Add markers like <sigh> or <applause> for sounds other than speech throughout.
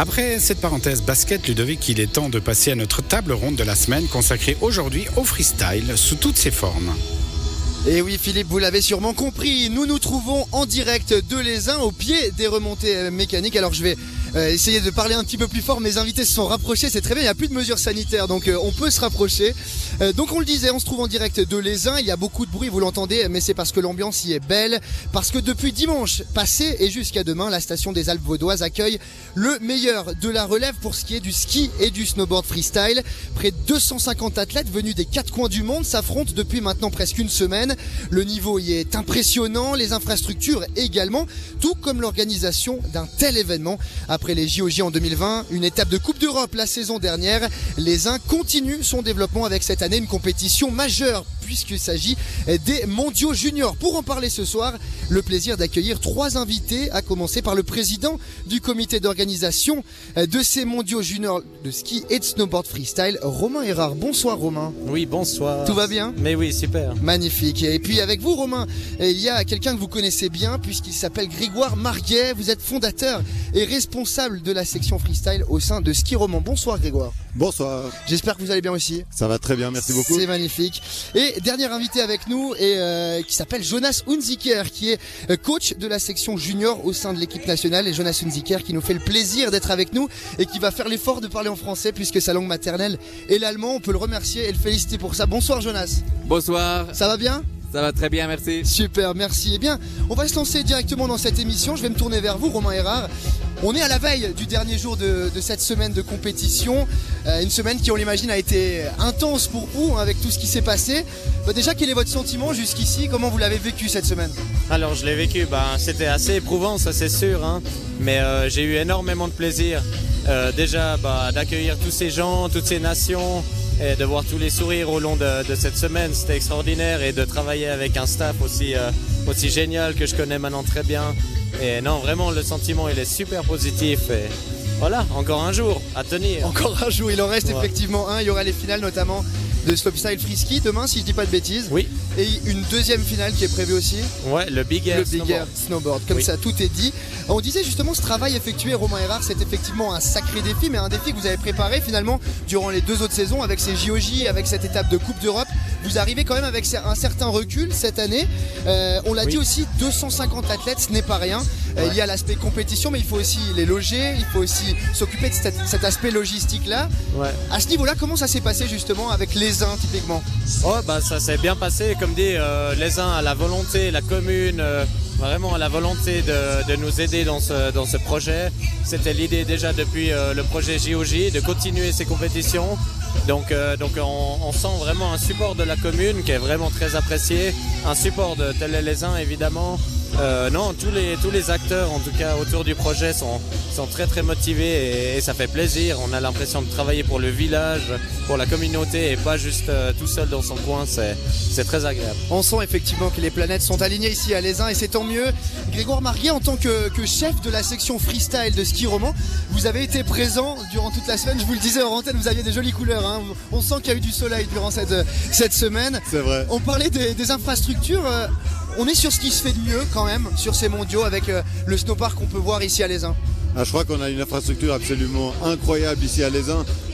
Après cette parenthèse basket, Ludovic, il est temps de passer à notre table ronde de la semaine consacrée aujourd'hui au freestyle sous toutes ses formes. Et oui Philippe, vous l'avez sûrement compris, nous nous trouvons en direct de Les au pied des remontées mécaniques. Alors je vais euh, essayer de parler un petit peu plus fort. Mes invités se sont rapprochés, c'est très bien. Il n'y a plus de mesures sanitaires, donc euh, on peut se rapprocher. Euh, donc on le disait, on se trouve en direct de Les. Il y a beaucoup de bruit, vous l'entendez, mais c'est parce que l'ambiance y est belle. Parce que depuis dimanche passé et jusqu'à demain, la station des Alpes vaudoises accueille le meilleur de la relève pour ce qui est du ski et du snowboard freestyle. Près de 250 athlètes venus des quatre coins du monde s'affrontent depuis maintenant presque une semaine. Le niveau y est impressionnant, les infrastructures également, tout comme l'organisation d'un tel événement. Après les JOJ en 2020, une étape de Coupe d'Europe la saison dernière, les uns continuent son développement avec cette année une compétition majeure puisqu'il s'agit des mondiaux juniors. Pour en parler ce soir, le plaisir d'accueillir trois invités, à commencer par le président du comité d'organisation de ces mondiaux juniors de ski et de snowboard freestyle, Romain Erard. Bonsoir Romain. Oui, bonsoir. Tout va bien? Mais oui, super. Magnifique. Et puis avec vous Romain, il y a quelqu'un que vous connaissez bien puisqu'il s'appelle Grégoire Marguet. Vous êtes fondateur et responsable de la section freestyle au sein de Ski Roman. Bonsoir Grégoire. Bonsoir. J'espère que vous allez bien aussi. Ça va très bien, merci beaucoup. C'est magnifique. Et dernier invité avec nous et euh, qui s'appelle Jonas Unziker, qui est euh, coach de la section junior au sein de l'équipe nationale. Et Jonas Unziker qui nous fait le plaisir d'être avec nous et qui va faire l'effort de parler en français puisque sa langue maternelle est l'allemand. On peut le remercier et le féliciter pour ça. Bonsoir Jonas. Bonsoir. Ça va bien? Ça va très bien, merci. Super, merci. Eh bien, on va se lancer directement dans cette émission. Je vais me tourner vers vous, Romain Erard. On est à la veille du dernier jour de, cette semaine de compétition. Euh, une semaine qui, on l'imagine, a été intense pour vous hein, avec tout ce qui s'est passé. Bah, déjà, quel est votre sentiment jusqu'ici? Comment vous l'avez vécu cette semaine? Alors, je l'ai vécu. Bah, C'était assez éprouvant, ça c'est sûr. Hein. Mais euh, j'ai eu énormément de plaisir. Euh, déjà, bah, d'accueillir tous ces gens, toutes ces nations et de voir tous les sourires au long de, cette semaine, c'était extraordinaire et de travailler avec un staff aussi, aussi génial que je connais maintenant très bien. Et non, vraiment, le sentiment, il est super positif. Et voilà, encore un jour à tenir. Encore un jour, il en reste effectivement un. Il y aura les finales notamment de Slopestyle Frisky demain, si je dis pas de bêtises. Oui. Et une deuxième finale qui est prévue aussi. Ouais, le Big Air, le Big Air Snowboard. Comme ça, tout est dit. On disait justement ce travail effectué, Romain Erard, c'est effectivement un sacré défi, mais un défi que vous avez préparé finalement durant les deux autres saisons avec ces JOJ, avec cette étape de Coupe d'Europe. Vous arrivez quand même avec un certain recul cette année. Euh, on l'a dit aussi, 250 athlètes, ce n'est pas rien. Euh, il y a l'aspect compétition, mais il faut aussi les loger, il faut aussi s'occuper de cet, aspect logistique là. Ouais. À ce niveau-là, comment ça s'est passé justement avec les uns typiquement? Oh bah ça s'est bien passé, comme dit, euh, les uns à la volonté, la commune vraiment à la volonté de, nous aider dans ce, projet. C'était l'idée déjà depuis euh, le projet JOJ de continuer ces compétitions. Donc, euh, donc on, sent vraiment un support de la commune qui est vraiment très apprécié, un support de Télé les évidemment, euh, non, tous les, tous les acteurs, en tout cas autour du projet, sont, sont très très motivés et, ça fait plaisir. On a l'impression de travailler pour le village, pour la communauté et pas juste euh, tout seul dans son coin. C'est très agréable. On sent effectivement que les planètes sont alignées ici à Les Uns et c'est tant mieux. Grégoire Marguet, en tant que, chef de la section freestyle de ski roman, vous avez été présent durant toute la semaine. Je vous le disais en antenne, vous aviez des jolies couleurs. Hein. On sent qu'il y a eu du soleil durant cette, cette semaine. C'est vrai. On parlait des, des infrastructures. Euh, on est sur ce qui se fait de mieux quand même sur ces mondiaux avec euh, le snowpark qu'on peut voir ici à Les ah, je crois qu'on a une infrastructure absolument incroyable ici à Les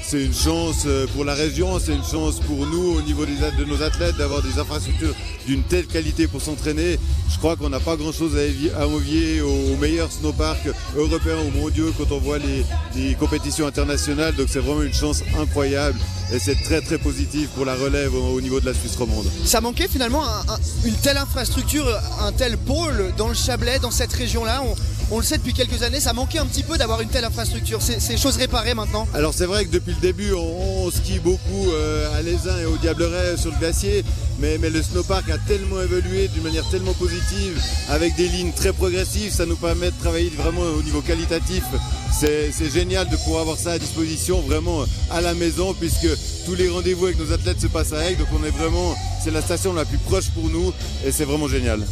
C'est une chance euh, pour la région, c'est une chance pour nous au niveau de nos athlètes d'avoir des infrastructures d'une telle qualité pour s'entraîner. Je crois qu'on n'a pas grand-chose à envier aux meilleurs snowparks européens ou mondiaux quand on voit les, compétitions internationales. Donc c'est vraiment une chance incroyable et c'est très très positif pour la relève au, niveau de la Suisse romande. Ça manquait finalement une telle infrastructure, un tel pôle dans le Chablais, dans cette région-là. On, le sait depuis quelques années, ça manquait un petit peu d'avoir une telle infrastructure. C'est chose réparée maintenant. Alors c'est vrai que depuis le début, on, skie beaucoup euh, à l'Aisin et au Diableret sur le glacier, mais, mais le snowpark a tellement évolué d'une manière tellement positive, avec des lignes très progressives, ça nous permet de travailler vraiment au niveau qualitatif. C'est génial de pouvoir avoir ça à disposition vraiment à la maison, puisque tous les rendez-vous avec nos athlètes se passent à Aigle, donc on est vraiment, c'est la station la plus proche pour nous, et c'est vraiment génial.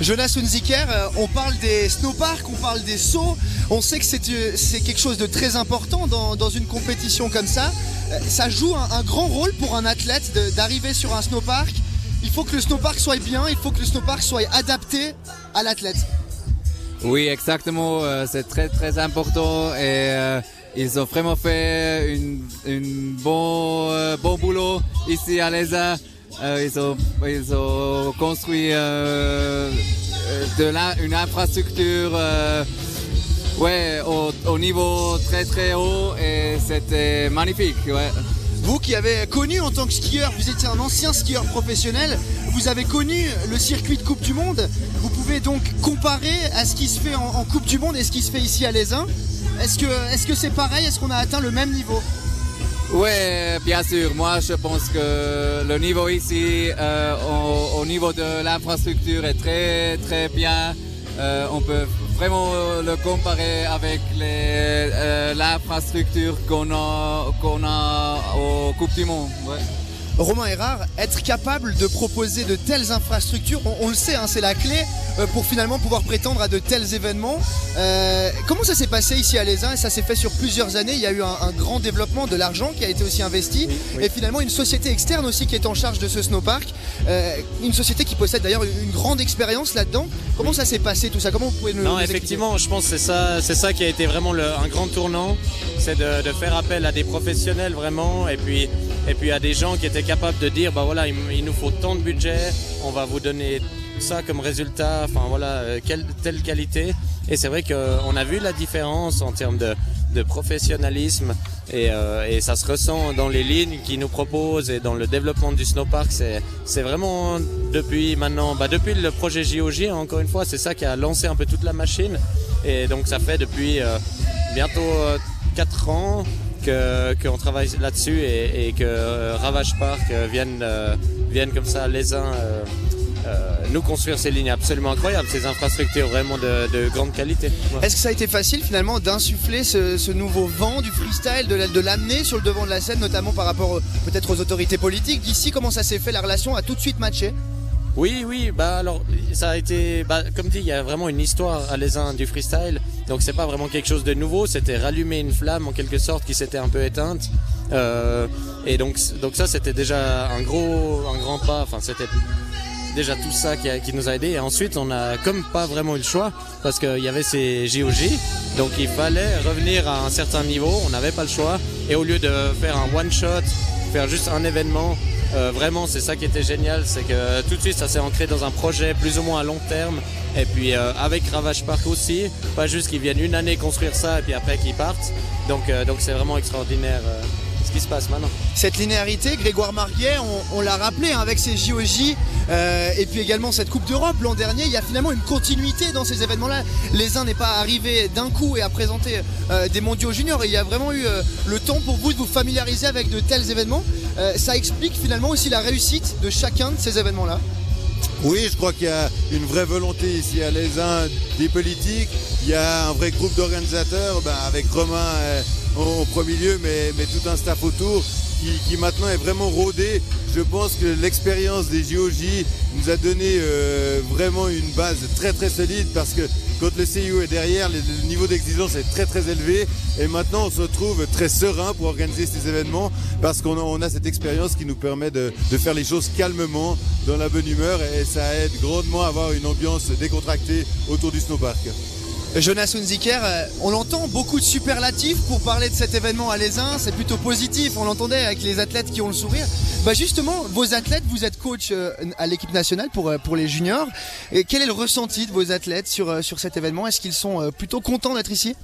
Jonas Unziker, euh, on parle des snowparks, on parle des sauts. On sait que c'est euh, quelque chose de très important dans, une compétition comme ça. Euh, ça joue un grand rôle pour un athlète d'arriver sur un snowpark il faut que le snowpark soit bien, il faut que le snowpark soit adapté à l'athlète. Oui, exactement. c'est très très important et ils ont vraiment fait une bon bon boulot ici à l'ESA. Euh, ils ont ils ont construit euh, euh, une infrastructure ouais au, au niveau très très haut et c'était magnifique. Ouais. Vous qui avez connu en tant que skieur, vous étiez un ancien skieur professionnel, vous avez connu le circuit de Coupe du Monde, vous pouvez donc comparer à ce qui se fait en, Coupe du Monde et ce qui se fait ici à l'Aisin. Est-ce que est-ce que c'est pareil? Est-ce qu'on a atteint le même niveau? Ouais, bien sûr. Moi, je pense que le niveau ici, euh, au, au niveau de l'infrastructure, est très très bien. Euh, on peut vraiment le comparer avec euh, l'infrastructure qu'on a a au Coupe du Monde. Romain Erard, être capable de proposer de telles infrastructures, on, on le sait, hein, c'est la clé euh, pour finalement pouvoir prétendre à de tels événements. Euh, comment ça s'est passé ici à l'ESA Ça s'est fait sur plusieurs années? Il y a eu un, un grand développement de l'argent qui a été aussi investi et finalement une société externe aussi qui est en charge de ce snowpark. Euh, une société qui possède d'ailleurs une, grande expérience là-dedans. Comment ça s'est passé tout ça? Comment vous pouvez nous Non, nous effectivement, je pense que c'est ça, c'est ça qui a été vraiment le- un grand tournant, c'est de, de faire appel à des professionnels vraiment, et puis, et puis à des gens qui étaient capables de dire, bah voilà, il, il nous faut tant de budget, on va vous donner ça comme résultat, enfin voilà, euh, quelle, telle qualité. Et c'est vrai qu'on a vu la différence en termes de, de professionnalisme et, euh, et ça se ressent dans les lignes qu'ils nous proposent et dans le développement du snowpark. C'est, c'est vraiment depuis maintenant, bah depuis le projet JOJ, encore une fois, c'est ça qui a lancé un peu toute la machine. Et donc ça fait depuis euh, bientôt 4 ans qu'on travaille là-dessus et, que euh, Ravage Park euh, vienne, euh, comme ça les uns nous construire ces lignes absolument incroyables, ces infrastructures vraiment de, de grande qualité. Est-ce que ça a été facile finalement d'insuffler ce, nouveau vent du freestyle, de la- de l'amener sur le devant de la scène, notamment par rapport peut-être aux autorités politiques? D'ici, comment ça s'est fait La relation a tout de suite matché? Oui, oui, bah alors ça a été, bah, comme dit, il y a vraiment une histoire à l'ESIN du freestyle, donc c'est pas vraiment quelque chose de nouveau, c'était rallumer une flamme en quelque sorte qui s'était un peu éteinte, Euh, et donc donc ça c'était déjà un gros, un grand pas, enfin c'était déjà tout ça qui, qui nous a aidé. Et ensuite, on a comme pas vraiment eu le choix parce qu'il y avait ces JOJ, donc il fallait revenir à un certain niveau. On n'avait pas le choix. Et au lieu de faire un one shot, faire juste un événement, euh, vraiment, c'est ça qui était génial, c'est que tout de suite, ça s'est ancré dans un projet plus ou moins à long terme. Et puis euh, avec Ravage Park aussi, pas juste qu'ils viennent une année construire ça et puis après qu'ils partent. Donc euh, c'est vraiment extraordinaire euh, Cette linéarité, Grégoire Marguet, on, on l'a rappelé hein, avec ses JOJ euh, et puis également cette Coupe d'Europe l'an dernier, il y a finalement une continuité dans ces événements-là. Les uns n'est pas arrivé d'un coup et à présenter euh, des mondiaux juniors. Il y a vraiment eu euh, le temps pour vous de vous familiariser avec de tels événements. Euh, ça explique finalement aussi la réussite de chacun de ces événements-là. Oui, je crois qu'il y a une vraie volonté ici à l'ESIN des politiques. Il y a un vrai groupe d'organisateurs, ben, avec Romain euh, au premier lieu, mais tout un staff autour qui, maintenant est vraiment rodé. Je pense que l'expérience des JOJ nous a donné euh, vraiment une base très très solide parce que quand le CIO est derrière, le, niveau d'exigence est très très élevé et maintenant on se retrouve très serein pour organiser ces événements parce qu'on a, cette expérience qui nous permet de faire les choses calmement, dans la bonne humeur et ça aide grandement à avoir une ambiance décontractée autour du snowpark. Jonas Hunziker, euh, on entend beaucoup de superlatifs pour parler de cet événement à l'ESIN, c'est plutôt positif, on l'entendait avec les athlètes qui ont le sourire. Bah justement, vos athlètes, vous êtes coach euh, à l'équipe nationale pour, euh, pour les juniors. Et quel est le ressenti de vos athlètes sur, sur cet événement? Est-ce qu'ils sont plutôt contents d'être ici?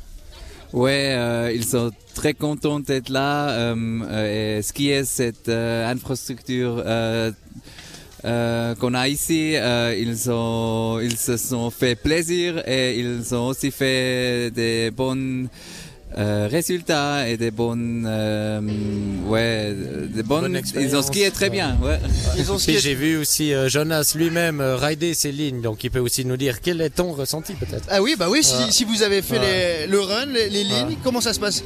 Ouais, ils sont très contents d'être là. Et ce qui est cette infrastructure euh, qu'on a ici, euh, ils ont, ils se sont fait plaisir et ils ont aussi fait des bons euh, résultats et des bonnes, euh, ouais, des bonnes. Bonne ils ont skié très bien. Ouais. Ils ont Puis skié- j'ai vu aussi euh, Jonas lui-même euh, rider ses lignes, donc il peut aussi nous dire quel est ton ressenti peut-être? Ah oui, bah oui, si, vous avez fait les- le run, les, les lignes, comment ça se passe?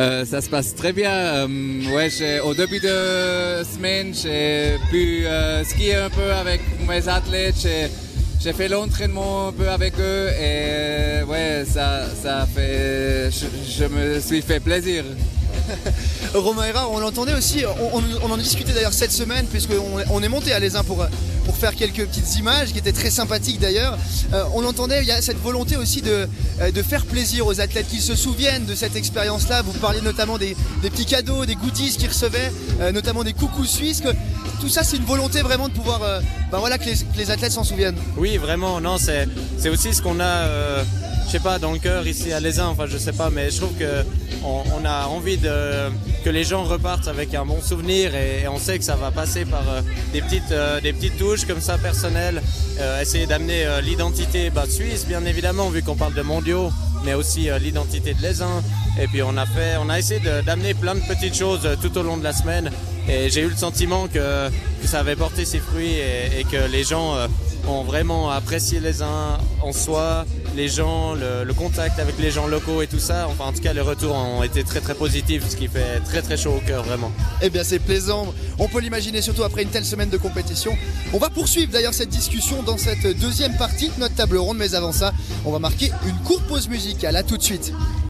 Euh, ça se passe très bien. Euh, ouais, au début de semaine, j'ai pu euh, skier un peu avec mes athlètes. J'ai, fait l'entraînement un peu avec eux et ouais, ça, ça fait, je, me suis fait plaisir. <laughs> Romain Erard, on l'entendait aussi, on, en discutait d'ailleurs cette semaine, puisqu'on on est monté à l'ESIN pour, pour faire quelques petites images qui étaient très sympathiques d'ailleurs. Euh, on l'entendait, il y a cette volonté aussi de, euh, de faire plaisir aux athlètes qui se souviennent de cette expérience-là. Vous parliez notamment des, des petits cadeaux, des goodies qu'ils recevaient, euh, notamment des coucous suisses. Que, tout ça, c'est une volonté vraiment de pouvoir, bah voilà, que les, athlètes s'en souviennent. Oui, vraiment, non, c'est aussi ce qu'on a, je sais pas, dans le cœur ici à Lézin, enfin je sais pas, mais je trouve que on, on a envie de, que les gens repartent avec un bon souvenir et, on sait que ça va passer par euh, des, petites, euh, des petites touches comme ça personnelles, euh, essayer d'amener l'identité bah, suisse bien évidemment vu qu'on parle de mondiaux, mais aussi l'identité de Lézin. Et puis on a fait, on a essayé d'amener plein de petites choses tout au long de la semaine et j'ai eu le sentiment que, ça avait porté ses fruits et, que les gens ont vraiment apprécié les uns en soi, gens, le, le contact avec les gens locaux et tout ça. Enfin, en tout cas, les retours ont été très très positifs, ce qui fait très très chaud au cœur, vraiment. Eh bien, c'est plaisant. On peut l'imaginer surtout après une telle semaine de compétition. On va poursuivre d'ailleurs cette discussion dans cette deuxième partie de notre table ronde, mais avant ça, on va marquer une courte pause musicale. À tout de suite.